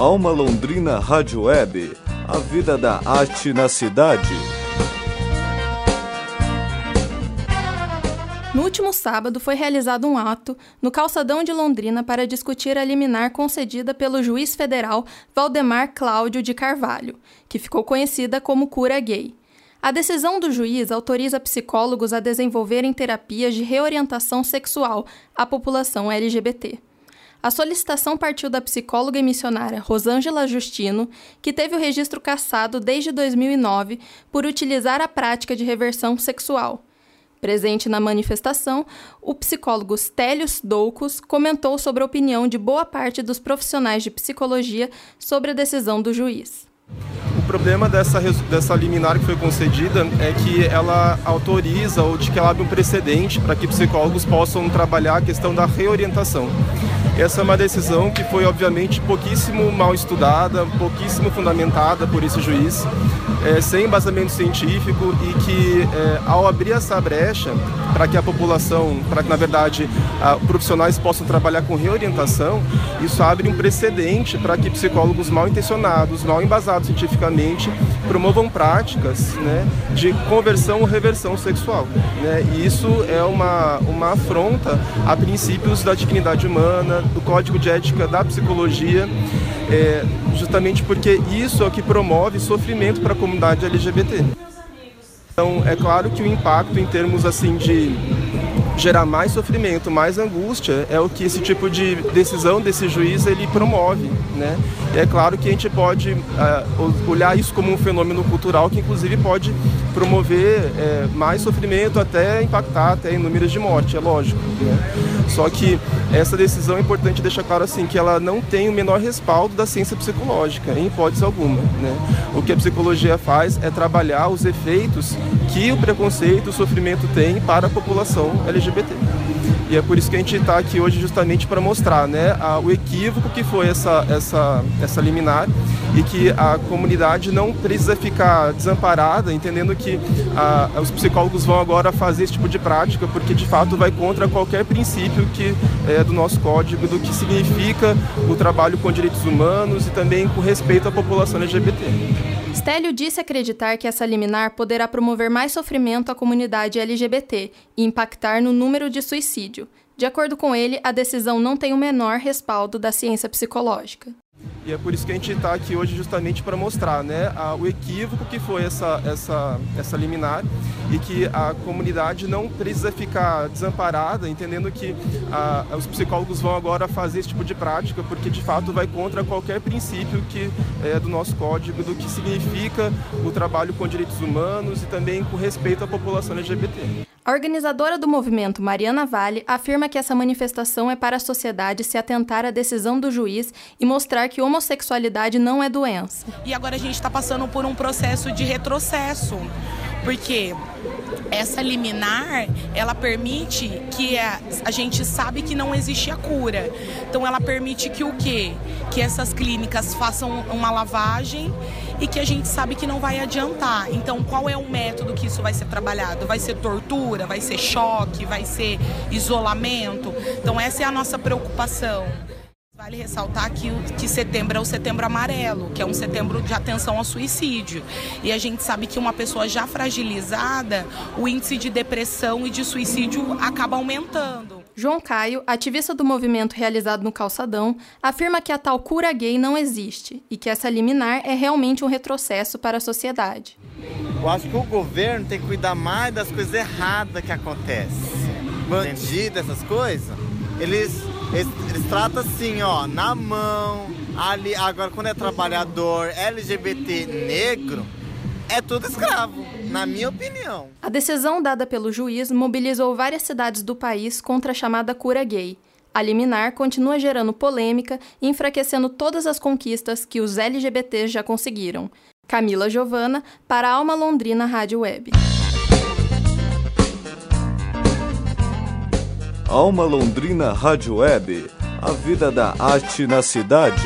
Alma Londrina Rádio Web, a vida da arte na cidade. No último sábado foi realizado um ato no calçadão de Londrina para discutir a liminar concedida pelo juiz federal Valdemar Cláudio de Carvalho, que ficou conhecida como cura gay. A decisão do juiz autoriza psicólogos a desenvolverem terapias de reorientação sexual à população LGBT. A solicitação partiu da psicóloga e missionária Rosângela Justino, que teve o registro cassado desde 2009 por utilizar a prática de reversão sexual. Presente na manifestação, o psicólogo Stélios Doucos comentou sobre a opinião de boa parte dos profissionais de psicologia sobre a decisão do juiz. O problema dessa, dessa liminar que foi concedida é que ela autoriza ou de que ela abre um precedente para que psicólogos possam trabalhar a questão da reorientação. Essa é uma decisão que foi, obviamente, pouquíssimo mal estudada, pouquíssimo fundamentada por esse juiz, é, sem embasamento científico e que, é, ao abrir essa brecha para que a população, para que, na verdade, a, profissionais possam trabalhar com reorientação, isso abre um precedente para que psicólogos mal intencionados, mal embasados cientificamente, promovam práticas né, de conversão ou reversão sexual. Né? E isso é uma, uma afronta a princípios da dignidade humana, do código de ética da psicologia, é, justamente porque isso é o que promove sofrimento para a comunidade LGBT. Então, é claro que o impacto em termos assim de gerar mais sofrimento, mais angústia, é o que esse tipo de decisão desse juiz ele promove, né? E é claro que a gente pode uh, olhar isso como um fenômeno cultural que inclusive pode promover é, mais sofrimento até impactar até em números de morte, é lógico. Né? Só que essa decisão é importante deixar claro assim que ela não tem o menor respaldo da ciência psicológica, em hipótese alguma. Né? O que a psicologia faz é trabalhar os efeitos que o preconceito, o sofrimento tem para a população LGBT. E é por isso que a gente está aqui hoje justamente para mostrar né, a, o equívoco que foi essa, essa, essa liminar e que a comunidade não precisa ficar desamparada, entendendo que a, os psicólogos vão agora fazer esse tipo de prática, porque de fato vai contra qualquer princípio que é do nosso código, do que significa o trabalho com direitos humanos e também com respeito à população LGBT. Stélio disse acreditar que essa liminar poderá promover mais sofrimento à comunidade LGBT e impactar no número de suicídio. De acordo com ele, a decisão não tem o menor respaldo da ciência psicológica. E é por isso que a gente está aqui hoje justamente para mostrar né, a, o equívoco que foi essa, essa, essa liminar e que a comunidade não precisa ficar desamparada, entendendo que a, os psicólogos vão agora fazer esse tipo de prática, porque de fato vai contra qualquer princípio que é do nosso código, do que significa o trabalho com direitos humanos e também com respeito à população LGBT. A organizadora do movimento, Mariana Vale, afirma que essa manifestação é para a sociedade se atentar à decisão do juiz e mostrar que homossexualidade não é doença. E agora a gente está passando por um processo de retrocesso, porque essa liminar, ela permite que a, a, gente sabe que não existe a cura. Então ela permite que o quê? Que essas clínicas façam uma lavagem e que a gente sabe que não vai adiantar. Então qual é o método que isso vai ser trabalhado? Vai ser tortura, vai ser choque, vai ser isolamento? Então essa é a nossa preocupação. Vale ressaltar que, que setembro é o setembro amarelo, que é um setembro de atenção ao suicídio. E a gente sabe que uma pessoa já fragilizada, o índice de depressão e de suicídio acaba aumentando. João Caio, ativista do movimento realizado no Calçadão, afirma que a tal cura gay não existe e que essa liminar é realmente um retrocesso para a sociedade. Eu acho que o governo tem que cuidar mais das coisas erradas que acontecem. Bandido, essas coisas, eles eles, eles tratam assim, ó, na mão. Ali, agora, quando é trabalhador LGBT negro, é tudo escravo, na minha opinião. A decisão dada pelo juiz mobilizou várias cidades do país contra a chamada cura gay. A liminar continua gerando polêmica e enfraquecendo todas as conquistas que os LGBTs já conseguiram. Camila Giovana, para a Alma Londrina Rádio Web. Alma Londrina Rádio Web, a vida da arte na cidade.